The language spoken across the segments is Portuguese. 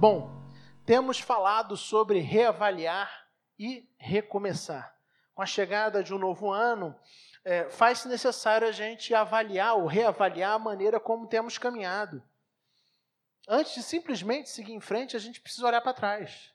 Bom, temos falado sobre reavaliar e recomeçar. Com a chegada de um novo ano, é, faz-se necessário a gente avaliar ou reavaliar a maneira como temos caminhado. Antes de simplesmente seguir em frente, a gente precisa olhar para trás.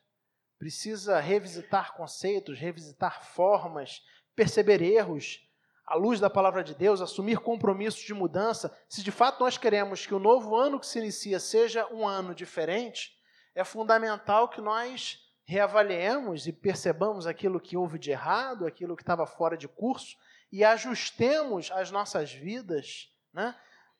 Precisa revisitar conceitos, revisitar formas, perceber erros, à luz da palavra de Deus, assumir compromissos de mudança. Se de fato nós queremos que o novo ano que se inicia seja um ano diferente, é fundamental que nós reavaliemos e percebamos aquilo que houve de errado, aquilo que estava fora de curso e ajustemos as nossas vidas né,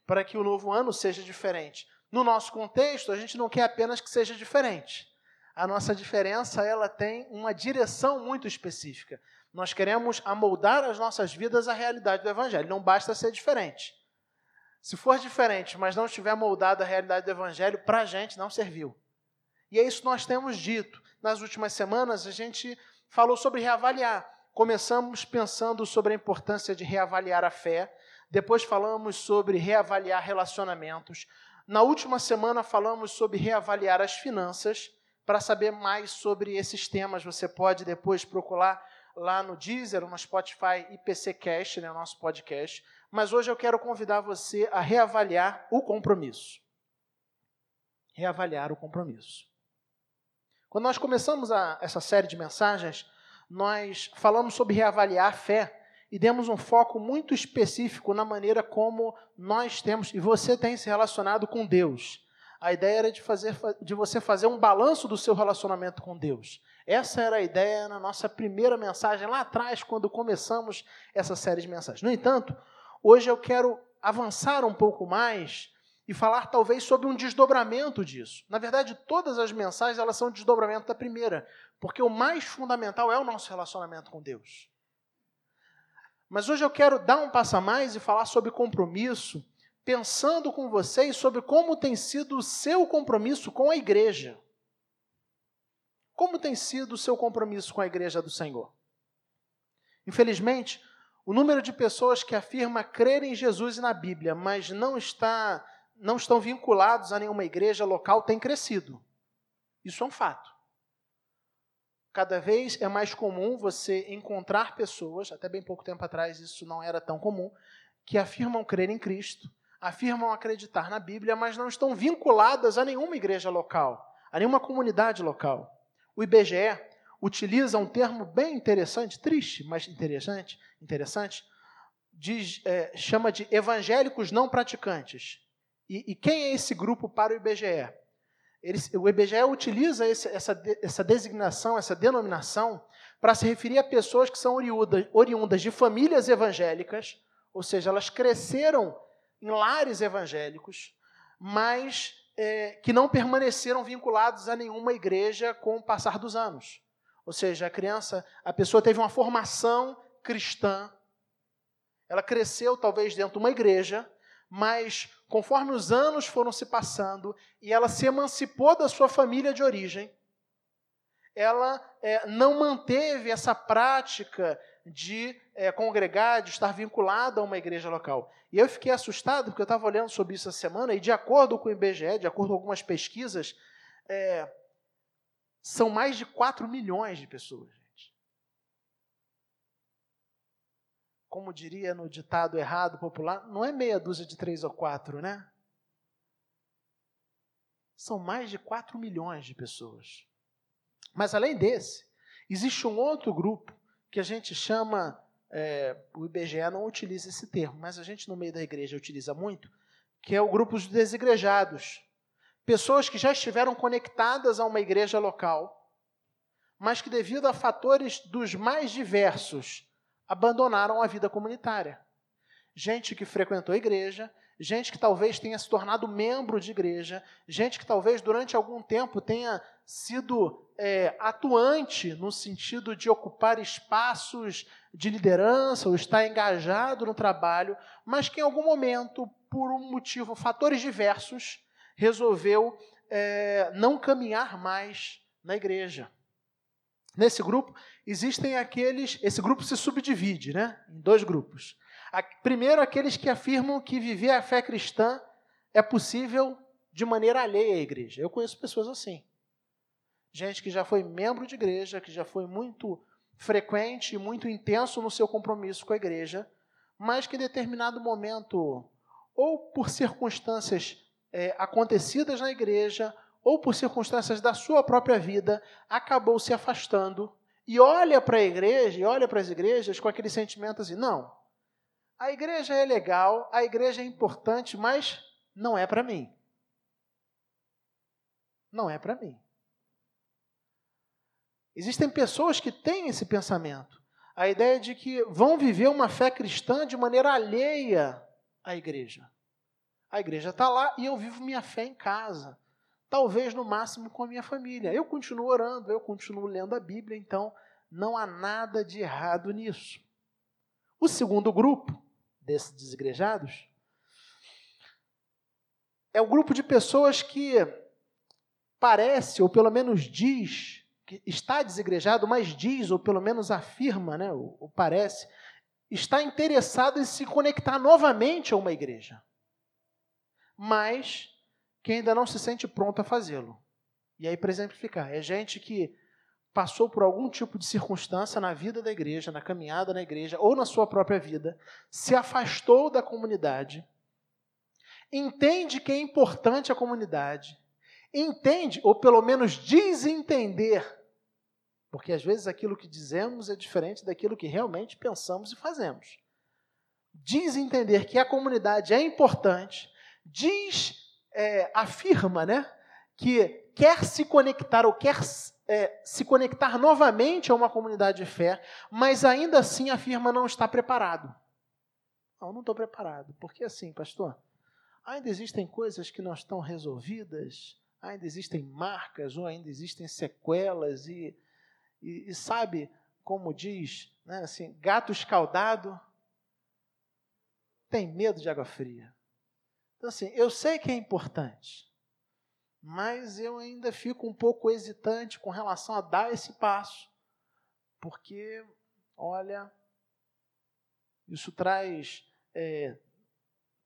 para que o novo ano seja diferente. No nosso contexto, a gente não quer apenas que seja diferente. A nossa diferença ela tem uma direção muito específica. Nós queremos amoldar as nossas vidas à realidade do Evangelho. Não basta ser diferente. Se for diferente, mas não estiver moldado à realidade do Evangelho, para a gente não serviu. E é isso que nós temos dito. Nas últimas semanas, a gente falou sobre reavaliar. Começamos pensando sobre a importância de reavaliar a fé, depois falamos sobre reavaliar relacionamentos. Na última semana, falamos sobre reavaliar as finanças. Para saber mais sobre esses temas, você pode depois procurar lá no Deezer, no Spotify e PCcast, né, nosso podcast. Mas hoje eu quero convidar você a reavaliar o compromisso. Reavaliar o compromisso. Quando nós começamos a, essa série de mensagens, nós falamos sobre reavaliar a fé e demos um foco muito específico na maneira como nós temos e você tem se relacionado com Deus. A ideia era de, fazer, de você fazer um balanço do seu relacionamento com Deus. Essa era a ideia na nossa primeira mensagem, lá atrás, quando começamos essa série de mensagens. No entanto, hoje eu quero avançar um pouco mais e falar talvez sobre um desdobramento disso. Na verdade, todas as mensagens elas são desdobramento da primeira, porque o mais fundamental é o nosso relacionamento com Deus. Mas hoje eu quero dar um passo a mais e falar sobre compromisso, pensando com vocês sobre como tem sido o seu compromisso com a igreja. Como tem sido o seu compromisso com a igreja do Senhor? Infelizmente, o número de pessoas que afirma crer em Jesus e na Bíblia, mas não está não estão vinculados a nenhuma igreja local tem crescido. Isso é um fato. Cada vez é mais comum você encontrar pessoas, até bem pouco tempo atrás isso não era tão comum, que afirmam crer em Cristo, afirmam acreditar na Bíblia, mas não estão vinculadas a nenhuma igreja local, a nenhuma comunidade local. O IBGE utiliza um termo bem interessante, triste, mas interessante, interessante, diz, é, chama de evangélicos não praticantes. E, e, quem é esse grupo para o IBGE? Eles, o IBGE utiliza esse, essa, essa designação, essa denominação, para se referir a pessoas que são oriundas, oriundas de famílias evangélicas, ou seja, elas cresceram em lares evangélicos, mas é, que não permaneceram vinculados a nenhuma igreja com o passar dos anos. Ou seja, a criança, a pessoa teve uma formação cristã, ela cresceu talvez dentro de uma igreja, mas conforme os anos foram se passando e ela se emancipou da sua família de origem, ela é, não manteve essa prática de é, congregar, de estar vinculada a uma igreja local. E eu fiquei assustado, porque eu estava olhando sobre isso essa semana, e de acordo com o IBGE, de acordo com algumas pesquisas, é, são mais de 4 milhões de pessoas como diria no ditado errado popular, não é meia dúzia de três ou quatro, né? São mais de quatro milhões de pessoas. Mas além desse, existe um outro grupo que a gente chama, é, o IBGE não utiliza esse termo, mas a gente no meio da igreja utiliza muito, que é o grupo dos desigrejados. Pessoas que já estiveram conectadas a uma igreja local, mas que devido a fatores dos mais diversos, abandonaram a vida comunitária. Gente que frequentou a igreja, gente que talvez tenha se tornado membro de igreja, gente que talvez durante algum tempo tenha sido é, atuante no sentido de ocupar espaços de liderança ou estar engajado no trabalho, mas que em algum momento, por um motivo, fatores diversos, resolveu é, não caminhar mais na igreja. Nesse grupo existem aqueles, esse grupo se subdivide, né, em dois grupos. Primeiro, aqueles que afirmam que viver a fé cristã é possível de maneira alheia à igreja. Eu conheço pessoas assim. gente que já foi membro de igreja, que já foi muito frequente muito intenso no seu compromisso com a igreja, mas que em determinado momento, ou por circunstâncias é, acontecidas na igreja, ou por circunstâncias da sua própria vida, acabou se afastando e olha para a igreja, e olha para as igrejas com aquele sentimento assim: não, a igreja é legal, a igreja é importante, mas não é para mim. Não é para mim. Existem pessoas que têm esse pensamento. A ideia de que vão viver uma fé cristã de maneira alheia à igreja. A igreja está lá e eu vivo minha fé em casa. Talvez no máximo com a minha família. Eu continuo orando, eu continuo lendo a Bíblia, então não há nada de errado nisso. O segundo grupo desses desigrejados é o grupo de pessoas que parece, ou pelo menos diz, que está desigrejado, mas diz, ou pelo menos afirma, né, ou, parece, está interessado em se conectar novamente a uma igreja, mas que ainda não se sente pronto a fazê-lo. E aí, para exemplificar, é gente que passou por algum tipo de circunstância na vida da igreja, na caminhada na igreja, ou na sua própria vida, se afastou da comunidade, entende que é importante a comunidade, entende, ou pelo menos diz entender, porque às vezes aquilo que dizemos é diferente daquilo que realmente pensamos e fazemos. Diz entender que a comunidade é importante, diz, é, afirma, né, que quer se conectar ou quer é, se conectar novamente a uma comunidade de fé, mas ainda assim afirma não estar preparado. Não, não estou preparado. Porque assim, pastor, ainda existem coisas que não estão resolvidas, ainda existem marcas ou ainda existem sequelas e, e, e sabe como diz, né, assim, gato escaldado tem medo de água fria. Então assim, eu sei que é importante, mas eu ainda fico um pouco hesitante com relação a dar esse passo, porque, olha, isso traz é,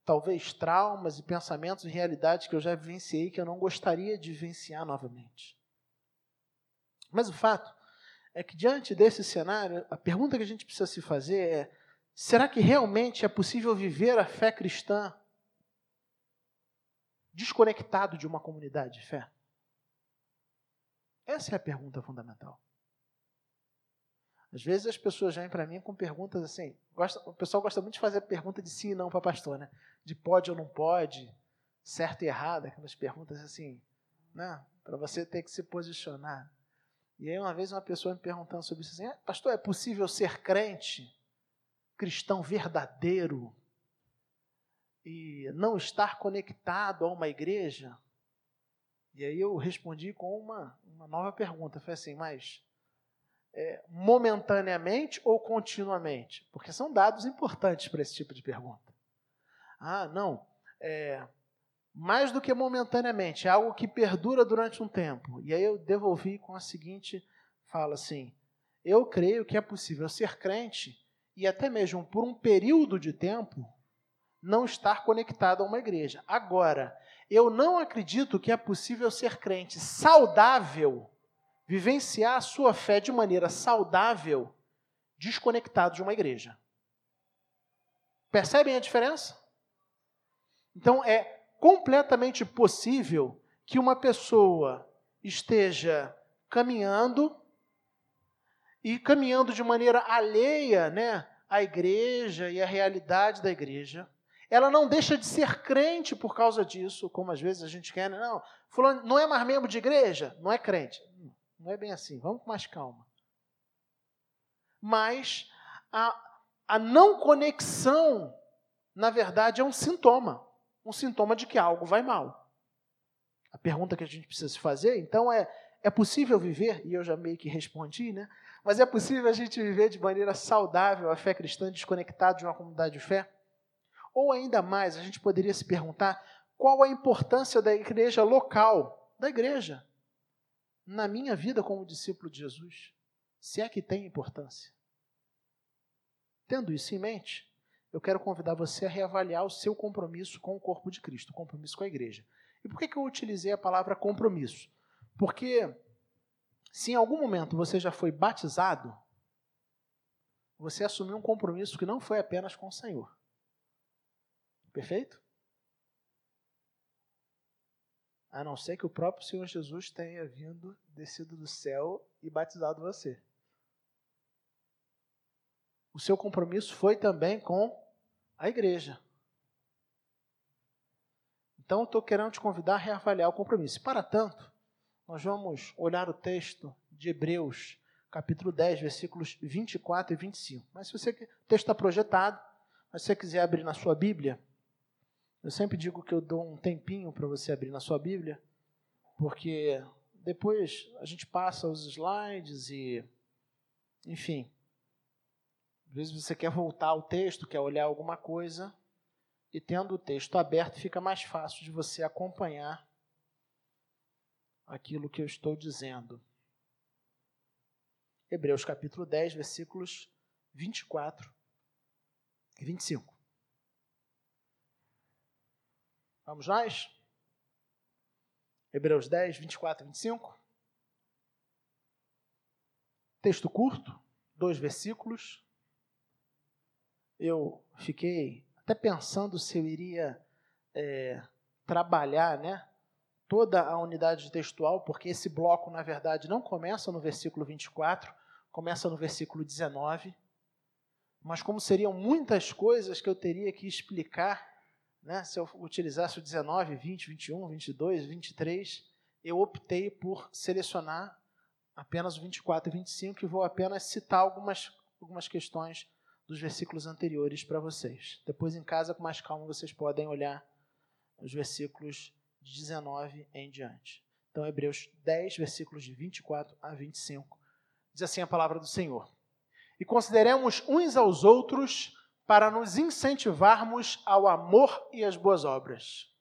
talvez traumas e pensamentos e realidades que eu já vivenciei que eu não gostaria de vivenciar novamente. Mas o fato é que, diante desse cenário, a pergunta que a gente precisa se fazer é: será que realmente é possível viver a fé cristã desconectado de uma comunidade de fé? Essa é a pergunta fundamental. Às vezes as pessoas vêm para mim com perguntas assim. Gosta, o pessoal gosta muito de fazer pergunta de sim e não para pastor, né? De pode ou não pode, certo e errado, aquelas perguntas assim, né? Para você ter que se posicionar. E aí uma vez uma pessoa me perguntando sobre isso assim, ah, pastor, é possível ser crente, cristão verdadeiro, e não estar conectado a uma igreja? E aí eu respondi com uma, uma nova pergunta. Foi assim, mas é, momentaneamente ou continuamente? Porque são dados importantes para esse tipo de pergunta. Ah, não. É, mais do que momentaneamente, é algo que perdura durante um tempo. E aí eu devolvi com a seguinte fala assim: Eu creio que é possível ser crente e até mesmo por um período de tempo não estar conectado a uma igreja. Agora, eu não acredito que é possível ser crente saudável, vivenciar a sua fé de maneira saudável, desconectado de uma igreja. Percebem a diferença? Então, é completamente possível que uma pessoa esteja caminhando e caminhando de maneira alheia né, à igreja e à realidade da igreja, ela não deixa de ser crente por causa disso, como às vezes a gente quer, né? não, fulano não é mais membro de igreja, não é crente. Não é bem assim, vamos com mais calma. Mas a, a não conexão, na verdade, é um sintoma, um sintoma de que algo vai mal. A pergunta que a gente precisa se fazer, então, é: é possível viver? E eu já meio que respondi, né? Mas é possível a gente viver de maneira saudável a fé cristã, desconectado de uma comunidade de fé? Ou ainda mais, a gente poderia se perguntar qual a importância da igreja local, da igreja, na minha vida como discípulo de Jesus, se é que tem importância. Tendo isso em mente, eu quero convidar você a reavaliar o seu compromisso com o corpo de Cristo, o compromisso com a igreja. E por que, que eu utilizei a palavra compromisso? Porque se em algum momento você já foi batizado, você assumiu um compromisso que não foi apenas com o Senhor. Perfeito? A não ser que o próprio Senhor Jesus tenha vindo, descido do céu e batizado você. O seu compromisso foi também com a igreja. Então, estou querendo te convidar a reavaliar o compromisso. Para tanto, nós vamos olhar o texto de Hebreus, capítulo 10, versículos 24 e 25. Mas se você, o texto está projetado, mas se você quiser abrir na sua Bíblia, eu sempre digo que eu dou um tempinho para você abrir na sua Bíblia, porque depois a gente passa os slides e, enfim, às vezes você quer voltar ao texto, quer olhar alguma coisa, e tendo o texto aberto fica mais fácil de você acompanhar aquilo que eu estou dizendo. Hebreus capítulo 10, versículos 24 e 25. Vamos nós? Hebreus 10, 24 e 25. Texto curto, dois versículos. Eu fiquei até pensando se eu iria é, trabalhar né, toda a unidade textual, porque esse bloco, na verdade, não começa no versículo 24, começa no versículo 19. Mas, como seriam muitas coisas que eu teria que explicar né, se eu utilizasse o 19, 20, 21, 22, 23, eu optei por selecionar apenas o 24 e 25 e vou apenas citar algumas, algumas questões dos versículos anteriores para vocês. Depois, em casa, com mais calma, vocês podem olhar os versículos de 19 em diante. Então, Hebreus 10, versículos de 24 a 25. Diz assim a palavra do Senhor. E consideremos uns aos outros para nos incentivarmos ao amor e às boas obras.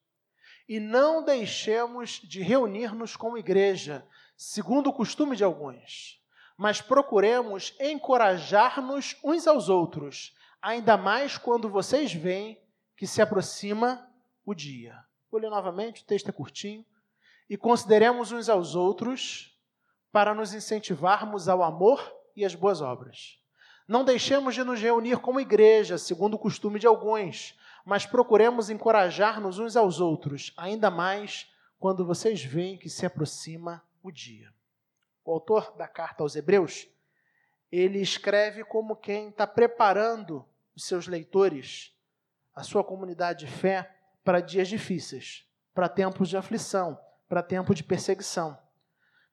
E não deixemos de reunir-nos como igreja, segundo o costume de alguns, mas procuremos encorajar-nos uns aos outros, ainda mais quando vocês veem que se aproxima o dia. Vou ler novamente, o texto é curtinho. E consideremos uns aos outros para nos incentivarmos ao amor e às boas obras. Não deixemos de nos reunir como igreja, segundo o costume de alguns, mas procuremos encorajar-nos uns aos outros, ainda mais quando vocês veem que se aproxima o dia. O autor da carta aos Hebreus, ele escreve como quem está preparando os seus leitores, a sua comunidade de fé, para dias difíceis, para tempos de aflição, para tempo de perseguição.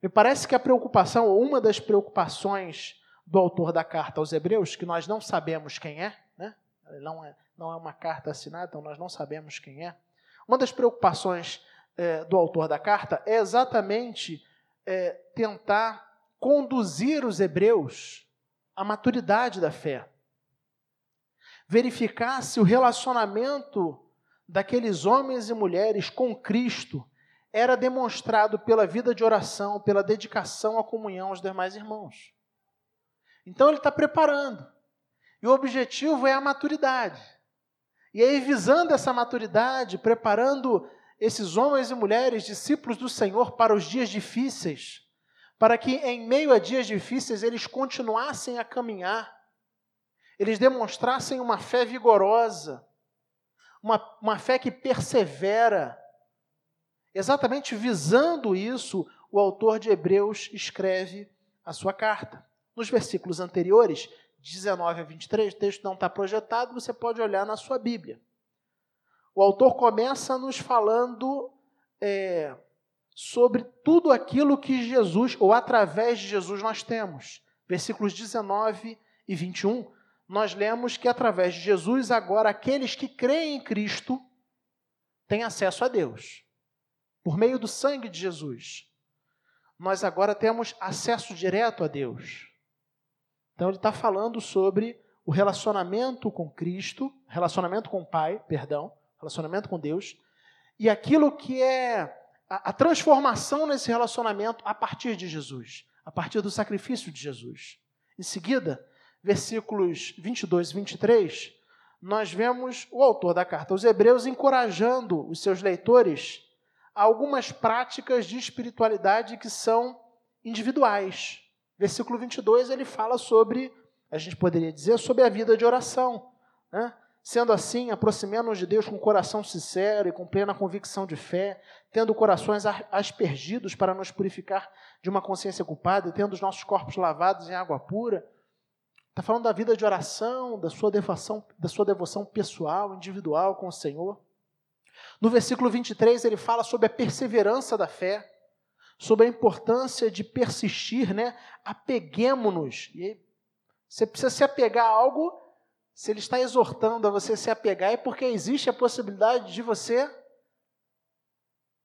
Me parece que a preocupação, ou uma das preocupações do autor da carta aos Hebreus, que nós não sabemos quem é, né? não, é não é uma carta assinada, então nós não sabemos quem é. Uma das preocupações é, do autor da carta é exatamente é, tentar conduzir os hebreus à maturidade da fé. Verificar se o relacionamento daqueles homens e mulheres com Cristo era demonstrado pela vida de oração, pela dedicação à comunhão aos demais irmãos. Então ele está preparando. E o objetivo é a maturidade. E aí, visando essa maturidade, preparando esses homens e mulheres, discípulos do Senhor, para os dias difíceis, para que em meio a dias difíceis eles continuassem a caminhar, eles demonstrassem uma fé vigorosa, uma, uma fé que persevera. Exatamente visando isso, o autor de Hebreus escreve a sua carta. Nos versículos anteriores, 19 a 23, o texto não está projetado, você pode olhar na sua Bíblia. O autor começa nos falando é, sobre tudo aquilo que Jesus, ou através de Jesus, nós temos. Versículos 19 e 21, nós lemos que através de Jesus, agora aqueles que creem em Cristo têm acesso a Deus. Por meio do sangue de Jesus. Nós agora temos acesso direto a Deus. Então ele está falando sobre o relacionamento com Cristo, relacionamento com o Pai, perdão, relacionamento com Deus, e aquilo que é a, a transformação nesse relacionamento a partir de Jesus, a partir do sacrifício de Jesus. Em seguida, versículos 22 e 23, nós vemos o autor da carta aos Hebreus encorajando os seus leitores a algumas práticas de espiritualidade que são individuais. Versículo 22 ele fala sobre, a gente poderia dizer, sobre a vida de oração. Né? Sendo assim, aproximemos de Deus com coração sincero e com plena convicção de fé, tendo corações aspergidos para nos purificar de uma consciência culpada e tendo os nossos corpos lavados em água pura. Está falando da vida de oração, da sua devoção, da sua devoção pessoal, individual com o Senhor. No versículo 23, ele fala sobre a perseverança da fé, sobre a importância de persistir, né? Apeguemos-nos. E você precisa se apegar a algo, se ele está exortando a você se apegar, é porque existe a possibilidade de você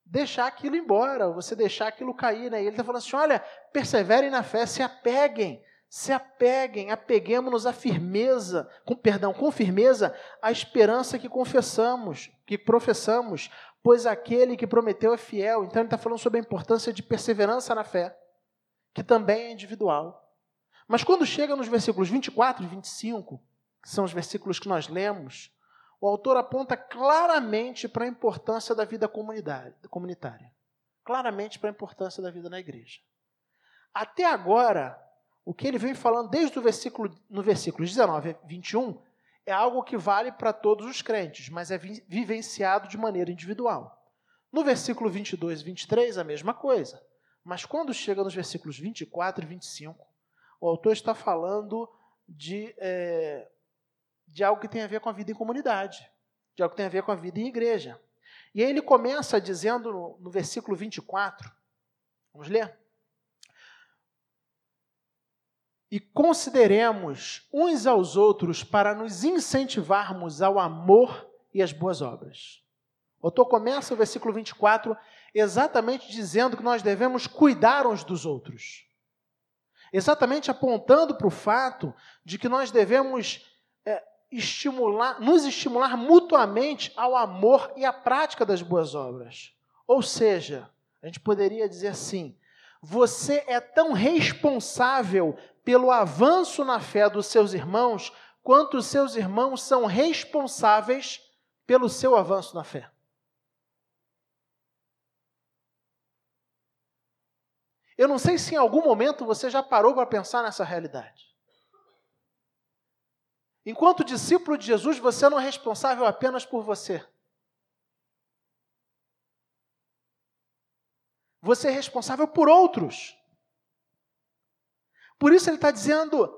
deixar aquilo embora, você deixar aquilo cair. Né? E ele está falando assim: olha, perseverem na fé, se apeguem, se apeguem, apeguemos-nos à firmeza, com perdão, com firmeza, à esperança que confessamos, que professamos, pois aquele que prometeu é fiel. Então ele está falando sobre a importância de perseverança na fé, que também é individual. Mas quando chega nos versículos 24 e 25, que são os versículos que nós lemos, o autor aponta claramente para a importância da vida comunitária. Claramente para a importância da vida na igreja. Até agora, o que ele vem falando desde o versículo, no versículo 19 a 21 é algo que vale para todos os crentes, mas é vivenciado de maneira individual. No versículo 22 e 23, a mesma coisa. Mas quando chega nos versículos 24 e 25, o autor está falando de, é, de algo que tem a ver com a vida em comunidade, de algo que tem a ver com a vida em igreja. E aí ele começa dizendo no, no versículo 24, vamos ler? E consideremos uns aos outros para nos incentivarmos ao amor e às boas obras. O autor começa o versículo 24 exatamente dizendo que nós devemos cuidar uns dos outros. Exatamente apontando para o fato de que nós devemos é, estimular, nos estimular mutuamente ao amor e à prática das boas obras. Ou seja, a gente poderia dizer assim: você é tão responsável pelo avanço na fé dos seus irmãos, quanto os seus irmãos são responsáveis pelo seu avanço na fé. Eu não sei se em algum momento você já parou para pensar nessa realidade. Enquanto discípulo de Jesus, você não é responsável apenas por você. Você é responsável por outros. Por isso ele está dizendo: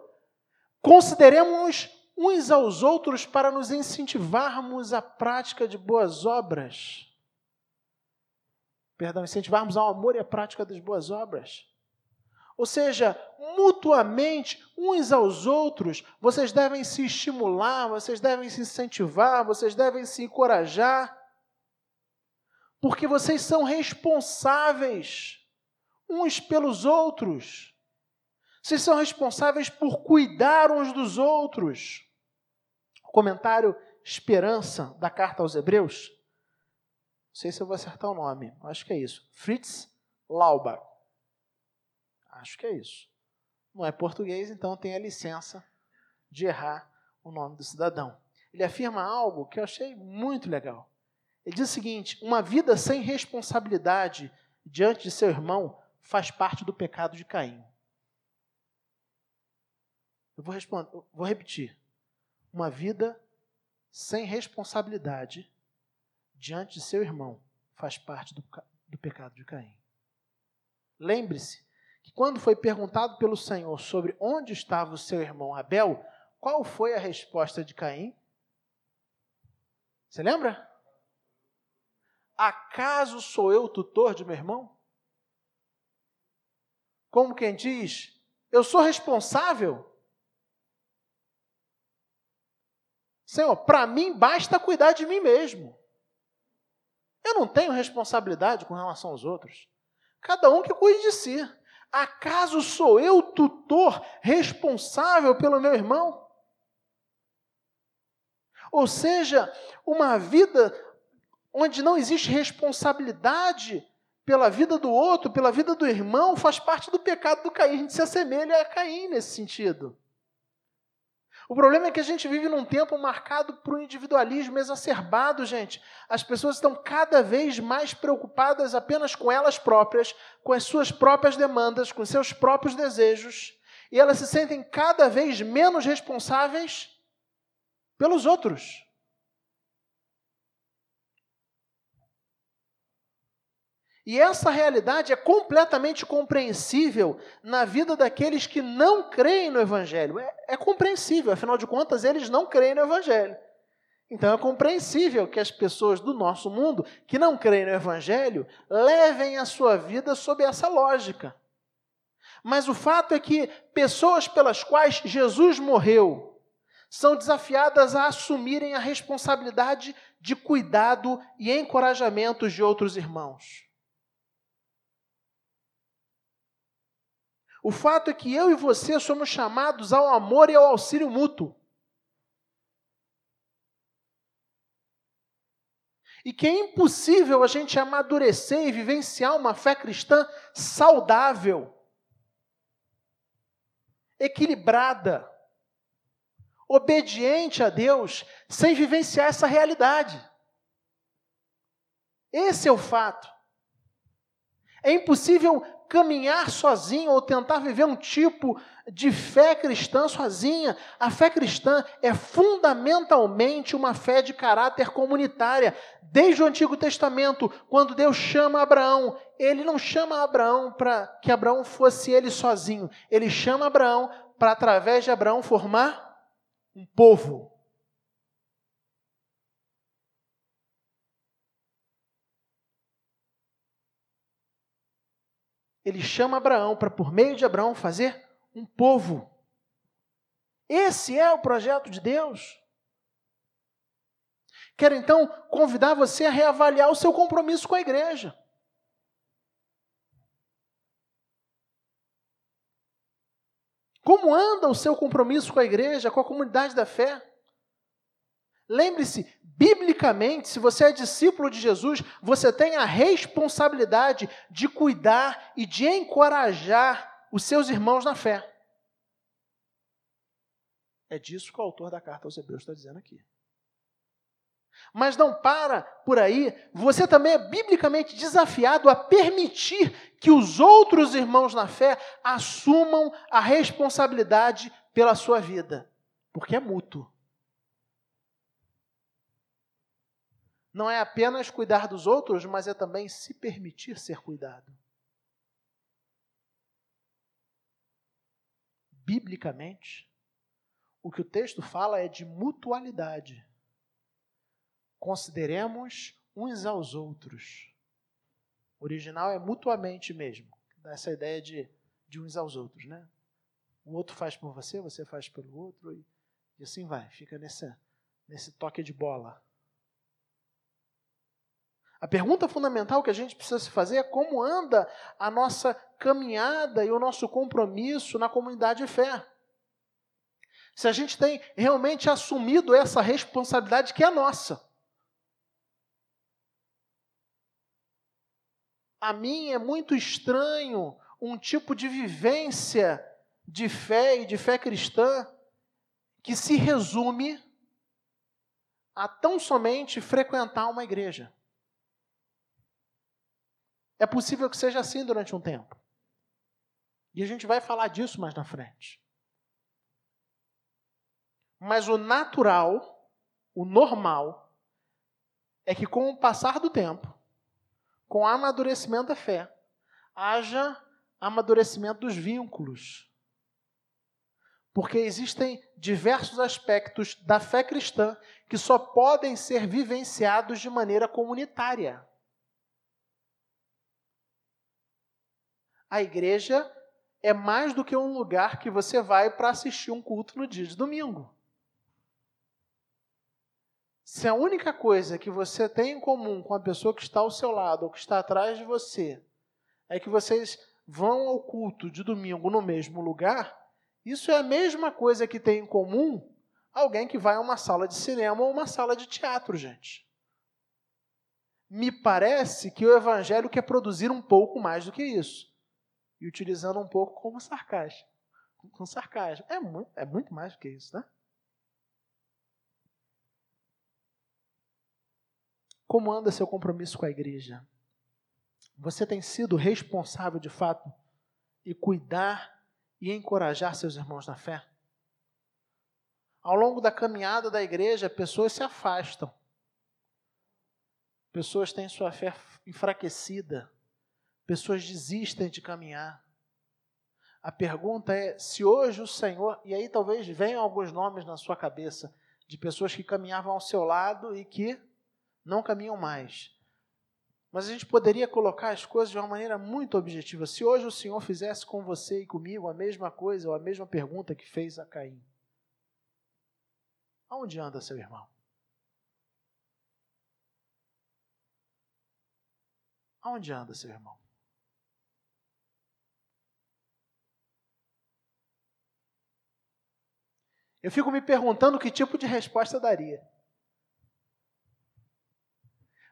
consideremos uns aos outros para nos incentivarmos à prática de boas obras. Perdão, incentivarmos ao amor e à prática das boas obras. Ou seja, mutuamente, uns aos outros, vocês devem se estimular, vocês devem se incentivar, vocês devem se encorajar, porque vocês são responsáveis uns pelos outros. Vocês são responsáveis por cuidar uns dos outros. O comentário Esperança da carta aos Hebreus. Não sei se eu vou acertar o nome, acho que é isso. Fritz Laubach. Acho que é isso. Não é português, então tem a licença de errar o nome do cidadão. Ele afirma algo que eu achei muito legal. Ele diz o seguinte: uma vida sem responsabilidade diante de seu irmão faz parte do pecado de Caim. Eu vou, responder, vou repetir. Uma vida sem responsabilidade diante de seu irmão faz parte do, do pecado de Caim. Lembre-se que quando foi perguntado pelo Senhor sobre onde estava o seu irmão Abel, qual foi a resposta de Caim? Você lembra? Acaso sou eu o tutor de meu irmão? Como quem diz, eu sou responsável Senhor, para mim basta cuidar de mim mesmo. Eu não tenho responsabilidade com relação aos outros. Cada um que cuide de si. Acaso sou eu tutor responsável pelo meu irmão? Ou seja, uma vida onde não existe responsabilidade pela vida do outro, pela vida do irmão, faz parte do pecado do Caim. A gente se assemelha a Caim nesse sentido. O problema é que a gente vive num tempo marcado por um individualismo exacerbado, gente. As pessoas estão cada vez mais preocupadas apenas com elas próprias, com as suas próprias demandas, com seus próprios desejos, e elas se sentem cada vez menos responsáveis pelos outros. E essa realidade é completamente compreensível na vida daqueles que não creem no Evangelho. É, é, compreensível, afinal de contas, eles não creem no Evangelho. Então é compreensível que as pessoas do nosso mundo que não creem no Evangelho levem a sua vida sob essa lógica. Mas o fato é que pessoas pelas quais Jesus morreu são desafiadas a assumirem a responsabilidade de cuidado e encorajamento de outros irmãos. O fato é que eu e você somos chamados ao amor e ao auxílio mútuo. E que é impossível a gente amadurecer e vivenciar uma fé cristã saudável, equilibrada, obediente a Deus, sem vivenciar essa realidade. Esse é o fato. É impossível caminhar sozinho ou tentar viver um tipo de fé cristã sozinha. A fé cristã é fundamentalmente uma fé de caráter comunitária. Desde o Antigo Testamento, quando Deus chama Abraão, ele não chama Abraão para que Abraão fosse ele sozinho. Ele chama Abraão para, através de Abraão, formar um povo. Ele chama Abraão para, por meio de Abraão, fazer um povo. Esse é o projeto de Deus. Quero então convidar você a reavaliar o seu compromisso com a igreja. Como anda o seu compromisso com a igreja, com a comunidade da fé? Lembre-se, biblicamente, se você é discípulo de Jesus, você tem a responsabilidade de cuidar e de encorajar os seus irmãos na fé. É disso que o autor da carta aos Hebreus está dizendo aqui. Mas não para por aí, você também é biblicamente desafiado a permitir que os outros irmãos na fé assumam a responsabilidade pela sua vida, porque é mútuo. Não é apenas cuidar dos outros, mas é também se permitir ser cuidado. Biblicamente, o que o texto fala é de mutualidade. Consideremos uns aos outros. O original é mutuamente mesmo. Dá essa ideia de, de uns aos outros, né? O outro faz por você, você faz pelo outro, e, e assim vai. Fica nesse, nesse toque de bola. A pergunta fundamental que a gente precisa se fazer é como anda a nossa caminhada e o nosso compromisso na comunidade de fé. Se a gente tem realmente assumido essa responsabilidade que é nossa. A mim é muito estranho um tipo de vivência de fé e de fé cristã que se resume a tão somente frequentar uma igreja. É possível que seja assim durante um tempo. E a gente vai falar disso mais na frente. Mas o natural, o normal, é que com o passar do tempo, com o amadurecimento da fé, haja amadurecimento dos vínculos. Porque existem diversos aspectos da fé cristã que só podem ser vivenciados de maneira comunitária. A igreja é mais do que um lugar que você vai para assistir um culto no dia de domingo. Se a única coisa que você tem em comum com a pessoa que está ao seu lado ou que está atrás de você é que vocês vão ao culto de domingo no mesmo lugar, isso é a mesma coisa que tem em comum alguém que vai a uma sala de cinema ou uma sala de teatro, gente. Me parece que o evangelho quer produzir um pouco mais do que isso e utilizando um pouco como sarcasmo. Com sarcasmo. É muito, é muito mais do que isso, né? Como anda seu compromisso com a igreja? Você tem sido responsável de fato e cuidar e encorajar seus irmãos na fé? Ao longo da caminhada da igreja, pessoas se afastam. Pessoas têm sua fé enfraquecida. Pessoas desistem de caminhar. A pergunta é se hoje o Senhor, e aí talvez venham alguns nomes na sua cabeça, de pessoas que caminhavam ao seu lado e que não caminham mais. Mas a gente poderia colocar as coisas de uma maneira muito objetiva. Se hoje o Senhor fizesse com você e comigo a mesma coisa, ou a mesma pergunta que fez a Caim: Aonde anda seu irmão? Aonde anda seu irmão? Eu fico me perguntando que tipo de resposta daria.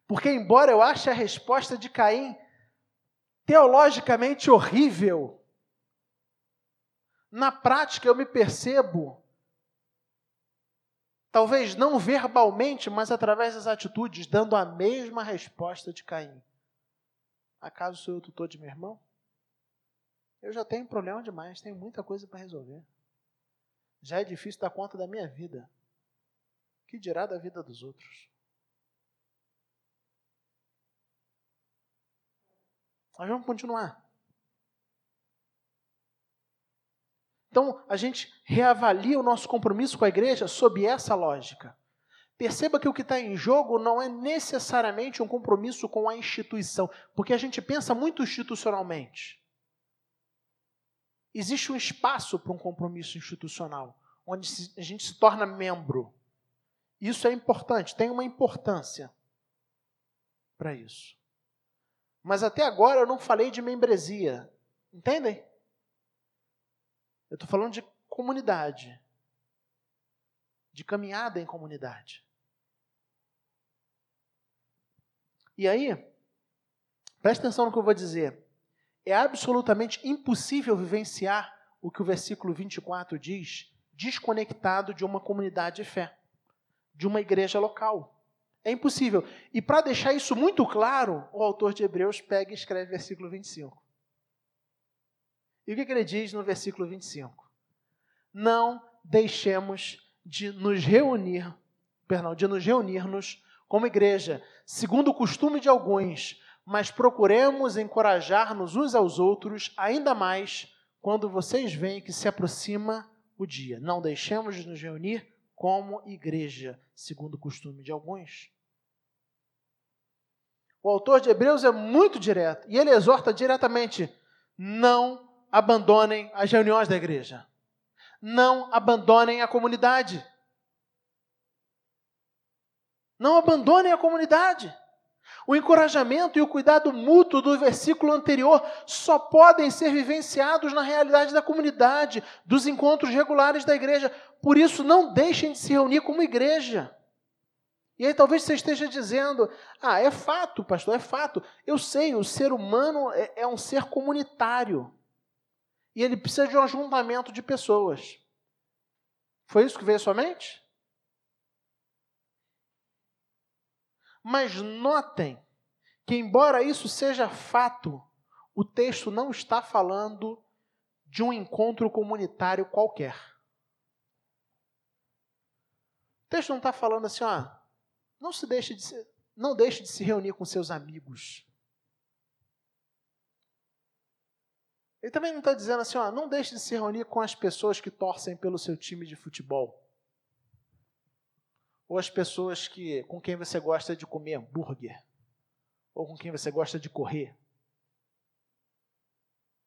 Porque, embora eu ache a resposta de Caim teologicamente horrível, na prática eu me percebo, talvez não verbalmente, mas através das atitudes, dando a mesma resposta de Caim. Acaso sou eu tutor de meu irmão? Eu já tenho problema demais, tenho muita coisa para resolver. Já é difícil dar conta da minha vida. Que dirá da vida dos outros? Nós vamos continuar. Então, a gente reavalia o nosso compromisso com a igreja sob essa lógica. Perceba que o que está em jogo não é necessariamente um compromisso com a instituição, porque a gente pensa muito institucionalmente. Existe um espaço para um compromisso institucional, onde a gente se torna membro. Isso é importante, tem uma importância para isso. Mas até agora eu não falei de membresia. Entendem? Eu estou falando de comunidade. De caminhada em comunidade. E aí, preste atenção no que eu vou dizer. É absolutamente impossível vivenciar o que o versículo 24 diz, desconectado de uma comunidade de fé, de uma igreja local. É impossível. E para deixar isso muito claro, o autor de Hebreus pega e escreve versículo 25. E o que, que ele diz no versículo 25? Não deixemos de nos reunir, perdão, de nos reunirmos como igreja, segundo o costume de alguns, mas procuremos encorajar-nos uns aos outros, ainda mais quando vocês veem que se aproxima o dia. Não deixemos de nos reunir como igreja, segundo o costume de alguns. O autor de Hebreus é muito direto e ele exorta diretamente: não abandonem as reuniões da igreja, não abandonem a comunidade. Não abandonem a comunidade. O encorajamento e o cuidado mútuo do versículo anterior só podem ser vivenciados na realidade da comunidade, dos encontros regulares da igreja. Por isso, não deixem de se reunir como igreja. E aí talvez você esteja dizendo: ah, é fato, pastor, é fato. Eu sei, o ser humano é, é um ser comunitário. E ele precisa de um ajuntamento de pessoas. Foi isso que veio à sua mente? Mas notem que, embora isso seja fato, o texto não está falando de um encontro comunitário qualquer. O texto não está falando assim, ó, não se deixe de se, não deixe de se reunir com seus amigos. Ele também não está dizendo assim, ó, não deixe de se reunir com as pessoas que torcem pelo seu time de futebol ou as pessoas que, com quem você gosta de comer hambúrguer, ou com quem você gosta de correr,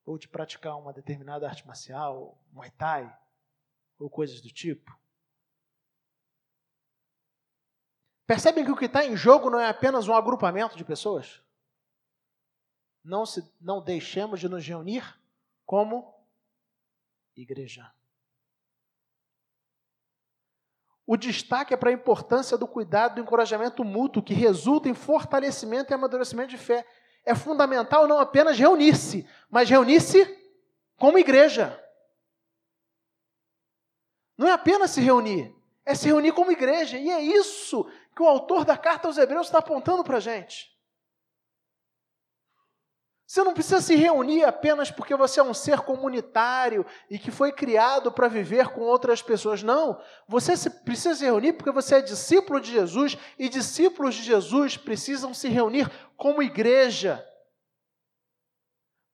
ou de praticar uma determinada arte marcial, Muay Thai, ou coisas do tipo. Percebem que o que está em jogo não é apenas um agrupamento de pessoas? Não, se, não deixemos de nos reunir como igreja. O destaque é para a importância do cuidado, do encorajamento mútuo, que resulta em fortalecimento e amadurecimento de fé. É fundamental não apenas reunir-se, mas reunir-se como igreja. Não é apenas se reunir, é se reunir como igreja. E é isso que o autor da carta aos Hebreus está apontando para a gente. Você não precisa se reunir apenas porque você é um ser comunitário e que foi criado para viver com outras pessoas. Não. Você precisa se reunir porque você é discípulo de Jesus e discípulos de Jesus precisam se reunir como igreja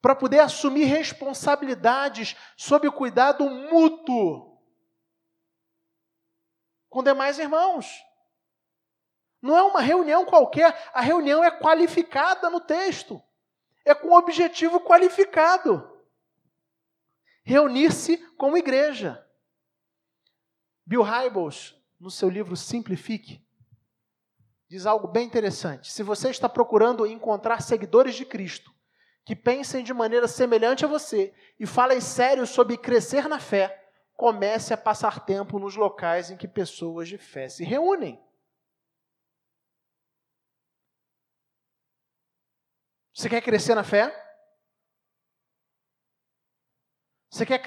para poder assumir responsabilidades sob o cuidado mútuo com demais irmãos. Não é uma reunião qualquer, a reunião é qualificada no texto é com objetivo qualificado. Reunir-se como igreja. Bill Hybels, no seu livro Simplifique, diz algo bem interessante. Se você está procurando encontrar seguidores de Cristo que pensem de maneira semelhante a você e falem sério sobre crescer na fé, comece a passar tempo nos locais em que pessoas de fé se reúnem. Você quer crescer na fé? Você quer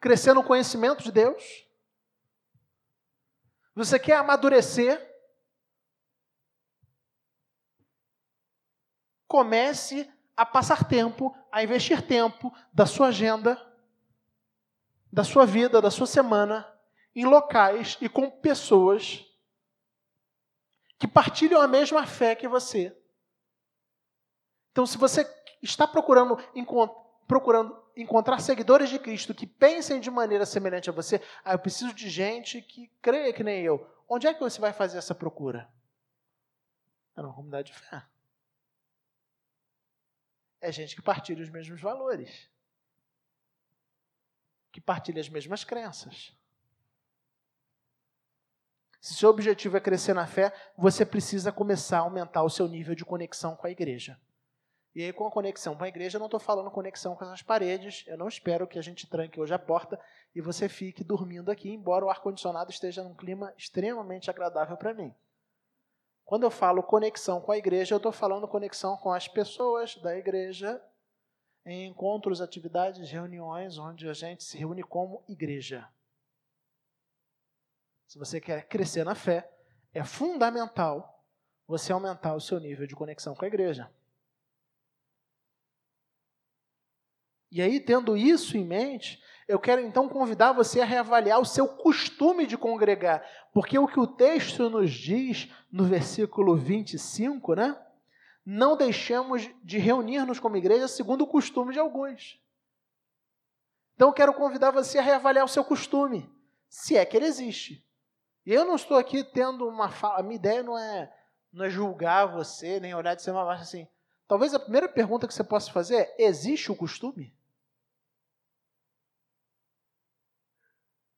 crescer no conhecimento de Deus? Você quer amadurecer? Comece a passar tempo, a investir tempo da sua agenda, da sua vida, da sua semana, em locais e com pessoas que partilham a mesma fé que você. Então, se você está procurando, procurando encontrar seguidores de Cristo que pensem de maneira semelhante a você, ah, eu preciso de gente que creia que nem eu. Onde é que você vai fazer essa procura? É numa comunidade de fé. É gente que partilha os mesmos valores, que partilha as mesmas crenças. Se seu objetivo é crescer na fé, você precisa começar a aumentar o seu nível de conexão com a igreja. E aí, com a conexão com a igreja, eu não estou falando conexão com as paredes. Eu não espero que a gente tranque hoje a porta e você fique dormindo aqui, embora o ar-condicionado esteja num clima extremamente agradável para mim. Quando eu falo conexão com a igreja, eu estou falando conexão com as pessoas da igreja, em encontros, atividades, reuniões, onde a gente se reúne como igreja. Se você quer crescer na fé, é fundamental você aumentar o seu nível de conexão com a igreja. E aí, tendo isso em mente, eu quero então convidar você a reavaliar o seu costume de congregar, porque o que o texto nos diz no versículo 25, né? Não deixamos de reunir-nos como igreja segundo o costume de alguns. Então eu quero convidar você a reavaliar o seu costume, se é que ele existe. E eu não estou aqui tendo uma fala, a minha ideia não é, não é julgar você, nem olhar de cima a baixo assim. Talvez a primeira pergunta que você possa fazer é: existe o costume?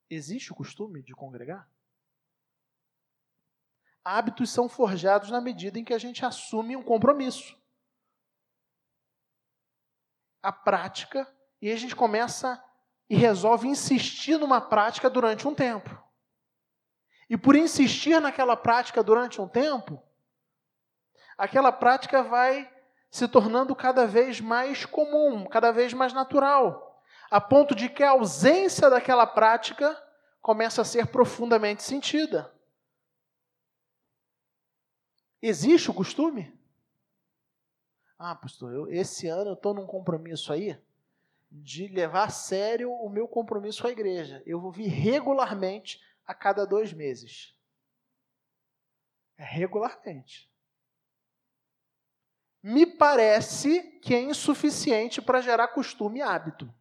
Existe o costume de congregar? Hábitos são forjados na medida em que a gente assume um compromisso. A prática, e a gente começa e resolve insistir numa prática durante um tempo. E por insistir naquela prática durante um tempo, aquela prática vai se tornando cada vez mais comum, cada vez mais natural a ponto de que a ausência daquela prática começa a ser profundamente sentida. Existe o costume? Ah, pastor, eu, esse ano eu estou num compromisso aí de levar a sério o meu compromisso com a igreja. Eu vou vir regularmente a cada dois meses. É regularmente. Me parece que é insuficiente para gerar costume e hábito.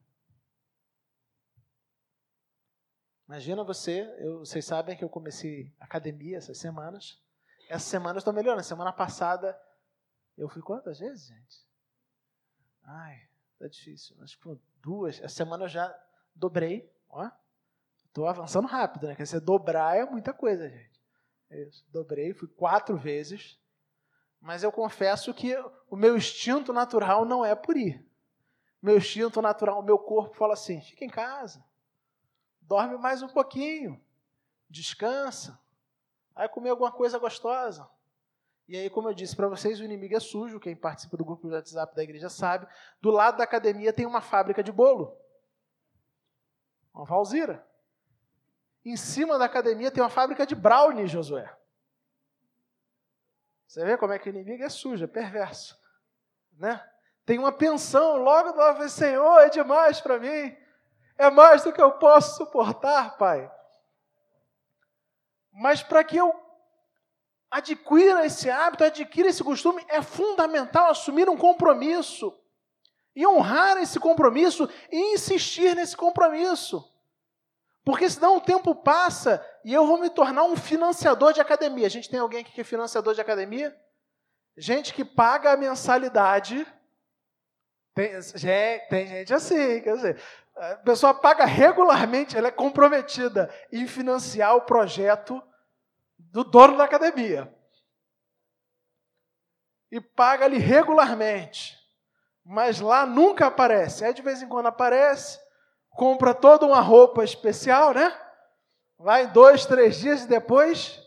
Imagina você, eu, vocês sabem que eu comecei academia essas semanas. Essa semana eu estou melhorando. Semana passada eu fui quantas vezes, gente? Ai, tá difícil. Acho que duas. Essa semana eu já dobrei. Ó, estou avançando rápido, né? Quer dizer, dobrar é muita coisa, gente. É isso. Dobrei, fui quatro vezes. Mas eu confesso que o meu instinto natural não é por ir. Meu instinto natural, o meu corpo fala assim: fica em casa dorme mais um pouquinho, descansa, vai comer alguma coisa gostosa. E aí, como eu disse para vocês, o inimigo é sujo. Quem participa do grupo do WhatsApp da igreja sabe. Do lado da academia tem uma fábrica de bolo. Uma Valzira. Em cima da academia tem uma fábrica de brownie, Josué. Você vê como é que o inimigo é sujo, é perverso. Né? Tem uma pensão, logo do Senhor, é demais para mim. É mais do que eu posso suportar, Pai. Mas para que eu adquira esse hábito, adquira esse costume, é fundamental assumir um compromisso e honrar esse compromisso e insistir nesse compromisso. Porque senão o tempo passa e eu vou me tornar um financiador de academia. A gente tem alguém aqui que é financiador de academia? Gente que paga a mensalidade. Tem, gente, tem gente assim, quer dizer, a pessoa paga regularmente, ela é comprometida em financiar o projeto do dono da academia. E paga ali regularmente. Mas lá nunca aparece. Aí de vez em quando aparece, compra toda uma roupa especial, né? Vai dois, três dias e depois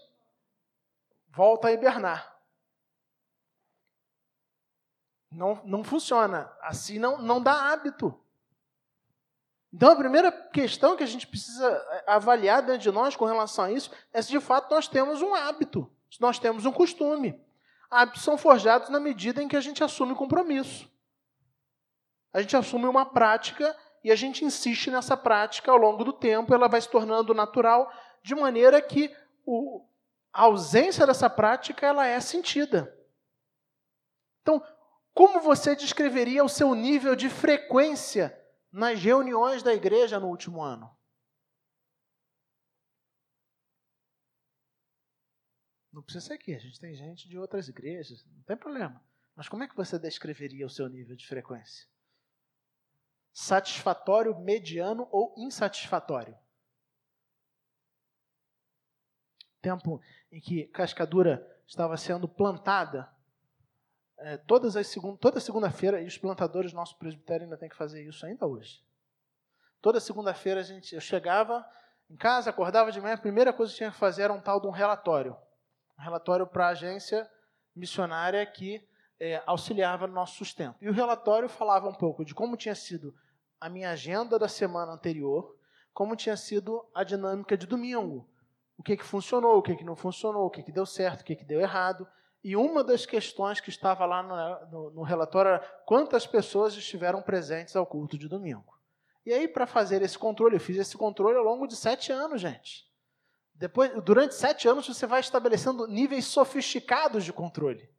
volta a hibernar. Não, não funciona. Assim não, não dá hábito. Então, a primeira questão que a gente precisa é, avaliar dentro de nós com relação a isso é se de fato nós temos um hábito, se nós temos um costume. Hábitos são forjados na medida em que a gente assume compromisso. A gente assume uma prática e a gente insiste nessa prática ao longo do tempo, ela vai se tornando natural, de maneira que o, a ausência dessa prática ela é sentida. Então, como você descreveria o seu nível de frequência nas reuniões da igreja no último ano? Não precisa ser aqui, a gente tem gente de outras igrejas, não tem problema. Mas como é que você descreveria o seu nível de frequência? Satisfatório, mediano ou insatisfatório? Tempo em que Cascadura estava sendo plantada é, todas as segun, toda segunda-feira, e os plantadores do nosso presbitério ainda tem que fazer isso ainda hoje. Toda segunda-feira a gente, eu chegava em casa, acordava de manhã, a primeira coisa que tinha que fazer era um tal de um relatório. Um relatório para a agência missionária que é, auxiliava no nosso sustento. E o relatório falava um pouco de como tinha sido a minha agenda da semana anterior, como tinha sido a dinâmica de domingo. O que, que funcionou, o que, que não funcionou, o que, que deu certo, o que, que deu errado. E uma das questões que estava lá no, no, no relatório era quantas pessoas estiveram presentes ao culto de domingo. E aí, para fazer esse controle, eu fiz esse controle ao longo de sete anos, gente. Depois, durante sete anos, você vai estabelecendo níveis sofisticados de controle.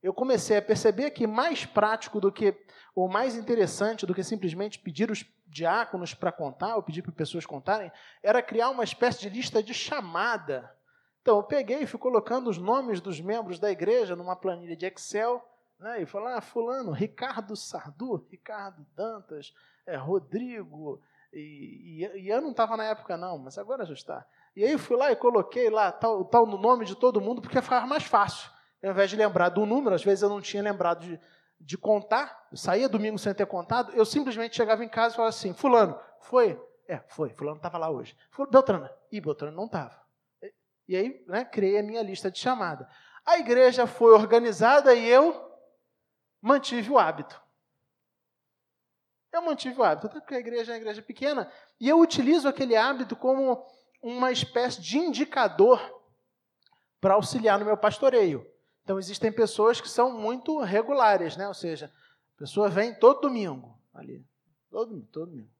Eu comecei a perceber que mais prático do que, ou mais interessante do que simplesmente pedir os diáconos para contar, ou pedir para pessoas contarem, era criar uma espécie de lista de chamada então, eu peguei e fui colocando os nomes dos membros da igreja numa planilha de Excel, né, e falei, ah, fulano, Ricardo Sardu, Ricardo Dantas, é, Rodrigo, e, e, e eu não estava na época não, mas agora já está. E aí fui lá e coloquei lá tal, tal no nome de todo mundo, porque ficava mais fácil. Ao invés de lembrar do número, às vezes eu não tinha lembrado de, de contar, eu saía domingo sem ter contado, eu simplesmente chegava em casa e falava assim, fulano, foi? É, foi, fulano estava lá hoje. Beltrana, e Beltrana não estava. E aí, né, criei a minha lista de chamada. A igreja foi organizada e eu mantive o hábito. Eu mantive o hábito, até porque a igreja é uma igreja pequena, e eu utilizo aquele hábito como uma espécie de indicador para auxiliar no meu pastoreio. Então, existem pessoas que são muito regulares, né? ou seja, a pessoa vem todo domingo, ali, todo, todo domingo,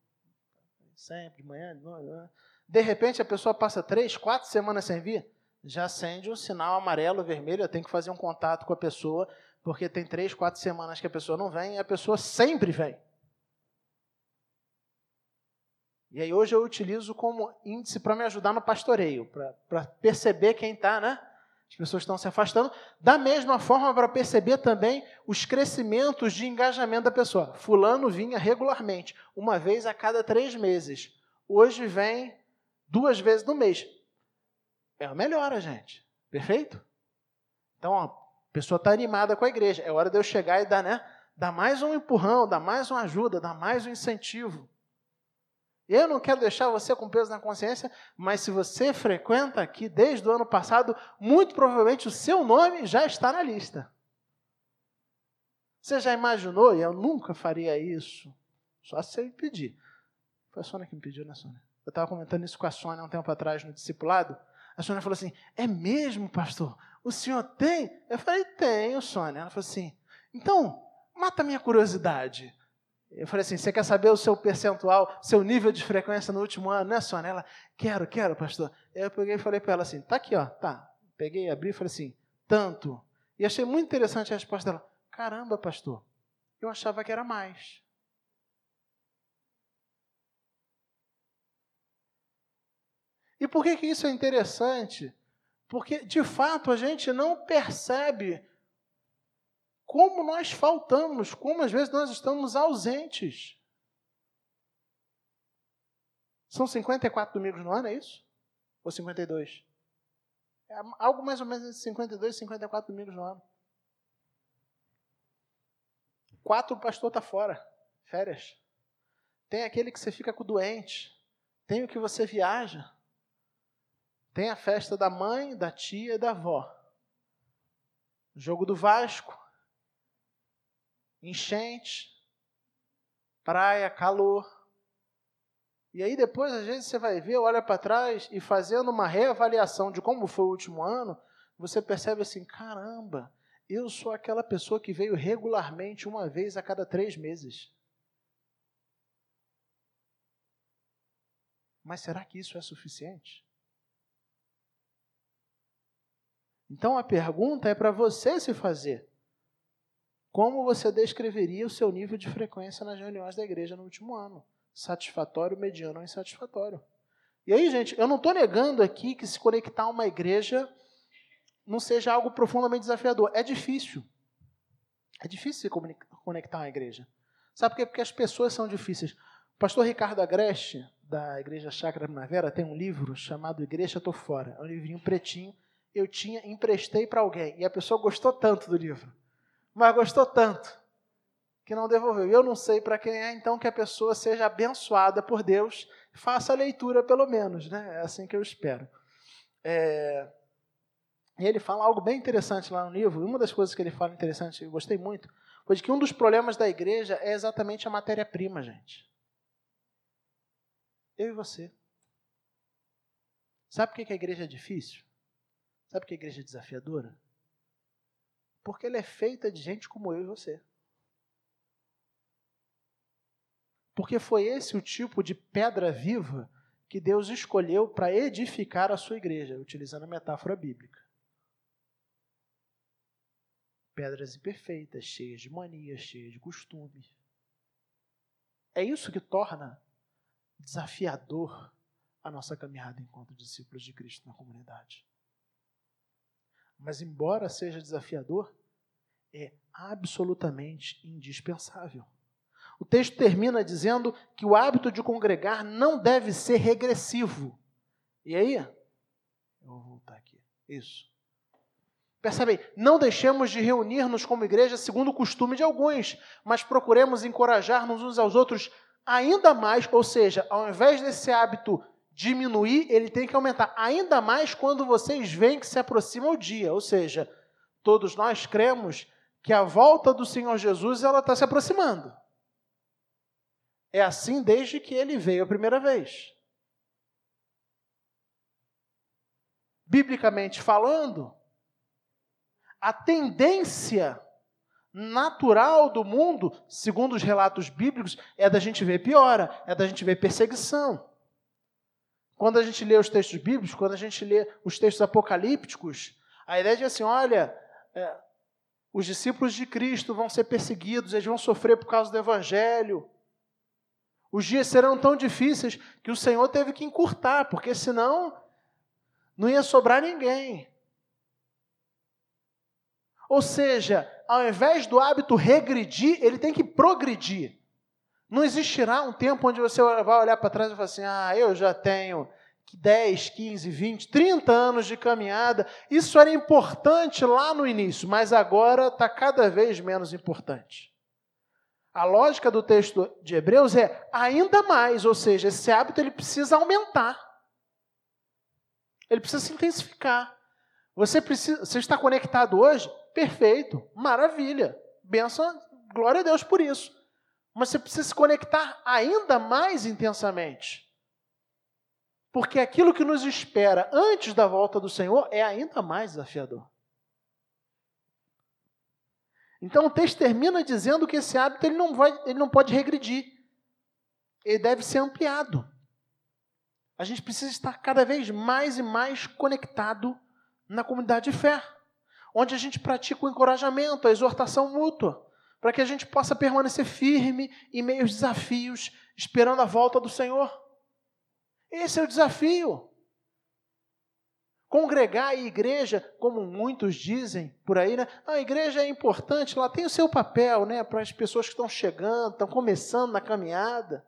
sempre, de manhã, de noite, de repente, a pessoa passa três, quatro semanas sem vir, já acende um sinal amarelo, vermelho. Eu tenho que fazer um contato com a pessoa, porque tem três, quatro semanas que a pessoa não vem e a pessoa sempre vem. E aí hoje eu utilizo como índice para me ajudar no pastoreio, para perceber quem está, né? As pessoas estão se afastando. Da mesma forma, para perceber também os crescimentos de engajamento da pessoa. Fulano vinha regularmente, uma vez a cada três meses. Hoje vem duas vezes no mês. É uma melhora, gente. Perfeito? Então, a pessoa está animada com a igreja. É hora de eu chegar e dar, né? Dar mais um empurrão, dar mais uma ajuda, dar mais um incentivo. Eu não quero deixar você com peso na consciência, mas se você frequenta aqui desde o ano passado, muito provavelmente o seu nome já está na lista. Você já imaginou? E eu nunca faria isso. Só se ele pedir. Foi a Sônia que me pediu, né, Sônia? Eu estava comentando isso com a Sônia um tempo atrás no discipulado. A Sônia falou assim: É mesmo, pastor? O senhor tem? Eu falei: Tenho, Sônia. Ela falou assim: Então, mata minha curiosidade. Eu falei assim: Você quer saber o seu percentual, seu nível de frequência no último ano, né, Sônia? Ela: Quero, quero, pastor. Eu peguei e falei para ela assim: Tá aqui, ó, tá. Peguei, abri e falei assim: Tanto. E achei muito interessante a resposta dela: Caramba, pastor, eu achava que era mais. E por que, que isso é interessante? Porque, de fato, a gente não percebe como nós faltamos, como às vezes nós estamos ausentes. São 54 domingos no ano, é isso? Ou 52? É algo mais ou menos entre 52 e 54 domingos no ano. Quatro pastor está fora, férias. Tem aquele que você fica com o doente. Tem o que você viaja. Tem a festa da mãe, da tia e da avó. Jogo do Vasco. Enchente. Praia, calor. E aí depois, às vezes, você vai ver, olha para trás e fazendo uma reavaliação de como foi o último ano, você percebe assim, caramba, eu sou aquela pessoa que veio regularmente uma vez a cada três meses. Mas será que isso é suficiente? Então a pergunta é para você se fazer. Como você descreveria o seu nível de frequência nas reuniões da igreja no último ano? Satisfatório, mediano ou insatisfatório? E aí, gente, eu não estou negando aqui que se conectar a uma igreja não seja algo profundamente desafiador. É difícil. É difícil se conectar à igreja. Sabe por quê? Porque as pessoas são difíceis. O pastor Ricardo Agreste, da Igreja Chácara Primavera, tem um livro chamado Igreja Tô Fora. É um livrinho pretinho. Eu tinha, emprestei para alguém. E a pessoa gostou tanto do livro. Mas gostou tanto que não devolveu. Eu não sei para quem é, então que a pessoa seja abençoada por Deus. Faça a leitura, pelo menos. Né? É assim que eu espero. É... E ele fala algo bem interessante lá no livro. Uma das coisas que ele fala interessante, eu gostei muito, foi de que um dos problemas da igreja é exatamente a matéria-prima, gente. Eu e você. Sabe por que a igreja é difícil? Sabe por que a igreja é desafiadora? Porque ela é feita de gente como eu e você. Porque foi esse o tipo de pedra viva que Deus escolheu para edificar a sua igreja, utilizando a metáfora bíblica pedras imperfeitas, cheias de manias, cheias de costumes. É isso que torna desafiador a nossa caminhada enquanto discípulos de Cristo na comunidade. Mas, embora seja desafiador, é absolutamente indispensável. O texto termina dizendo que o hábito de congregar não deve ser regressivo. E aí? Eu vou voltar aqui. Isso. Percebem? Não deixemos de reunir-nos como igreja segundo o costume de alguns, mas procuremos encorajar-nos uns aos outros ainda mais, ou seja, ao invés desse hábito diminuir, ele tem que aumentar ainda mais quando vocês veem que se aproxima o dia, ou seja, todos nós cremos que a volta do Senhor Jesus ela está se aproximando. É assim desde que ele veio a primeira vez. Biblicamente falando, a tendência natural do mundo, segundo os relatos bíblicos, é da gente ver piora, é da gente ver perseguição. Quando a gente lê os textos bíblicos, quando a gente lê os textos apocalípticos, a ideia é de assim, olha, é, os discípulos de Cristo vão ser perseguidos, eles vão sofrer por causa do Evangelho. Os dias serão tão difíceis que o Senhor teve que encurtar, porque senão não ia sobrar ninguém. Ou seja, ao invés do hábito regredir, ele tem que progredir. Não existirá um tempo onde você vai olhar para trás e falar assim: ah, eu já tenho 10, 15, 20, 30 anos de caminhada. Isso era importante lá no início, mas agora está cada vez menos importante. A lógica do texto de Hebreus é ainda mais, ou seja, esse hábito ele precisa aumentar. Ele precisa se intensificar. Você, precisa, você está conectado hoje? Perfeito, maravilha. Benção, glória a Deus por isso. Mas você precisa se conectar ainda mais intensamente. Porque aquilo que nos espera antes da volta do Senhor é ainda mais desafiador. Então o texto termina dizendo que esse hábito ele não, vai, ele não pode regredir. Ele deve ser ampliado. A gente precisa estar cada vez mais e mais conectado na comunidade de fé, onde a gente pratica o encorajamento, a exortação mútua, para que a gente possa permanecer firme em meio aos desafios, esperando a volta do Senhor. Esse é o desafio. Congregar a igreja, como muitos dizem por aí, né? A igreja é importante, ela tem o seu papel, né? Para as pessoas que estão chegando, estão começando na caminhada.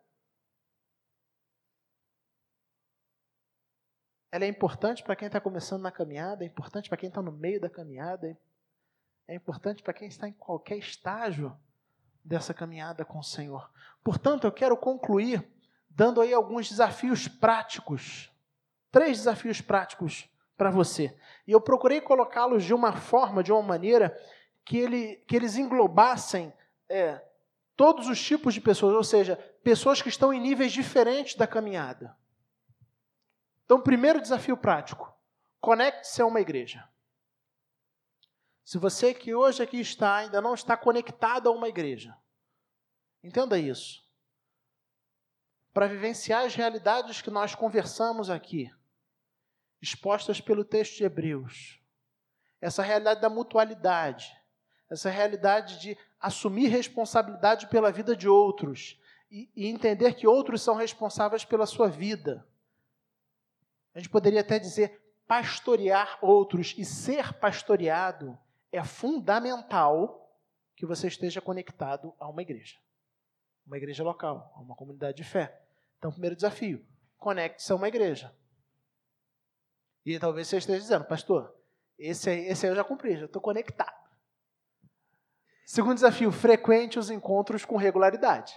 Ela é importante para quem está começando na caminhada, é importante para quem está no meio da caminhada, é importante para quem está em qualquer estágio dessa caminhada com o Senhor. Portanto, eu quero concluir dando aí alguns desafios práticos. Três desafios práticos para você. E eu procurei colocá-los de uma forma, de uma maneira, que, ele, que eles englobassem é, todos os tipos de pessoas, ou seja, pessoas que estão em níveis diferentes da caminhada. Então, primeiro desafio prático: conecte-se a uma igreja. Se você que hoje aqui está ainda não está conectado a uma igreja, entenda isso. Para vivenciar as realidades que nós conversamos aqui, expostas pelo texto de Hebreus, essa realidade da mutualidade, essa realidade de assumir responsabilidade pela vida de outros e, e entender que outros são responsáveis pela sua vida a gente poderia até dizer pastorear outros e ser pastoreado é fundamental que você esteja conectado a uma igreja. Uma igreja local, a uma comunidade de fé. Então, primeiro desafio, conecte-se a uma igreja. E talvez você esteja dizendo, pastor, esse aí, esse aí eu já cumpri, já estou conectado. Segundo desafio, frequente os encontros com regularidade.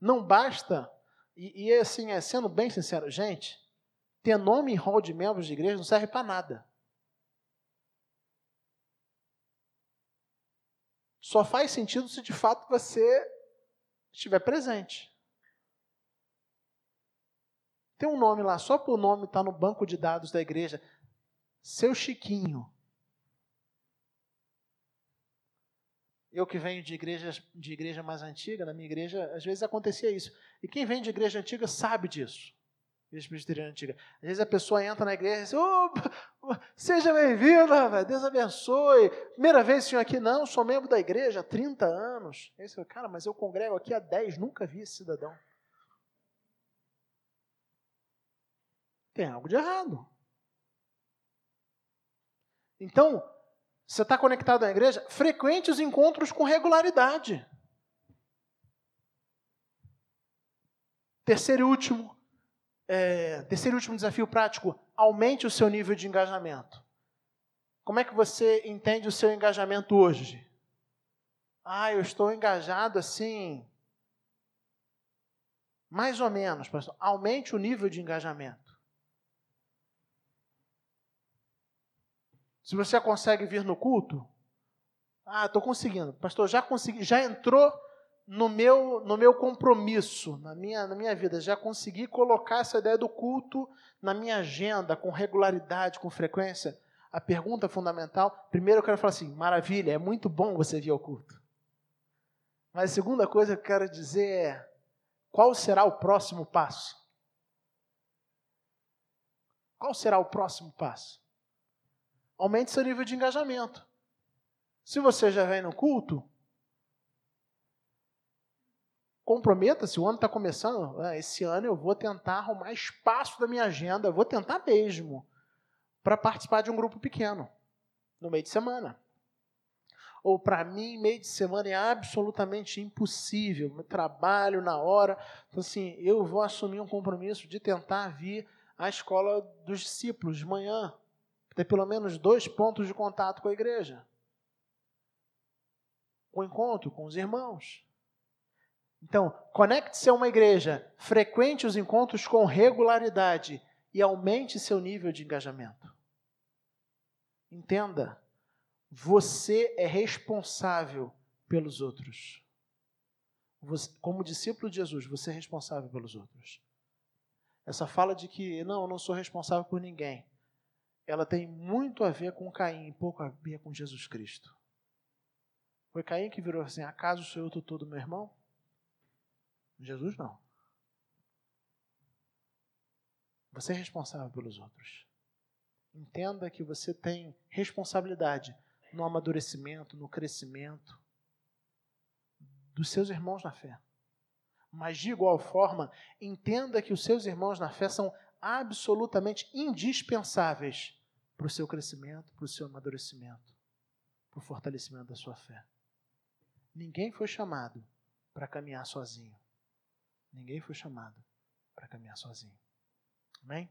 Não basta e, e assim, é, sendo bem sincero, gente, ter nome em hall de membros de igreja não serve para nada. Só faz sentido se de fato você estiver presente. Tem um nome lá, só por nome estar tá no banco de dados da igreja. Seu Chiquinho. Eu que venho de de igreja mais antiga, na minha igreja, às vezes acontecia isso. E quem vem de igreja antiga sabe disso. Igreja antiga. Às vezes a pessoa entra na igreja e diz, seja bem-vinda, Deus abençoe. Primeira vez senhor aqui, não, sou membro da igreja há 30 anos. Cara, mas eu congrego aqui há 10, nunca vi esse cidadão. Tem algo de errado. Então, você está conectado à igreja? Frequente os encontros com regularidade. Terceiro e último, é, terceiro e último desafio prático: aumente o seu nível de engajamento. Como é que você entende o seu engajamento hoje? Ah, eu estou engajado assim. Mais ou menos, pastor. Aumente o nível de engajamento. Se você consegue vir no culto, ah, estou conseguindo. Pastor, já consegui, já entrou no meu, no meu compromisso, na minha, na minha vida, já consegui colocar essa ideia do culto na minha agenda, com regularidade, com frequência. A pergunta fundamental, primeiro eu quero falar assim, maravilha, é muito bom você vir ao culto. Mas a segunda coisa que eu quero dizer é, qual será o próximo passo? Qual será o próximo passo? Aumente seu nível de engajamento. Se você já vem no culto, comprometa-se, o ano está começando, ah, esse ano eu vou tentar arrumar espaço da minha agenda, vou tentar mesmo, para participar de um grupo pequeno, no meio de semana. Ou para mim, meio de semana é absolutamente impossível, eu trabalho na hora, então assim, eu vou assumir um compromisso de tentar vir à escola dos discípulos de manhã, ter pelo menos dois pontos de contato com a igreja. O encontro com os irmãos. Então, conecte-se a uma igreja, frequente os encontros com regularidade e aumente seu nível de engajamento. Entenda, você é responsável pelos outros. Você, como discípulo de Jesus, você é responsável pelos outros. essa fala de que não, eu não sou responsável por ninguém, ela tem muito a ver com Caim e pouco a ver com Jesus Cristo. Foi Caim que virou assim: acaso sou eu tutor do meu irmão? Jesus não. Você é responsável pelos outros. Entenda que você tem responsabilidade no amadurecimento, no crescimento dos seus irmãos na fé. Mas, de igual forma, entenda que os seus irmãos na fé são absolutamente indispensáveis para o seu crescimento, para o seu amadurecimento, para o fortalecimento da sua fé. Ninguém foi chamado para caminhar sozinho. Ninguém foi chamado para caminhar sozinho. Amém?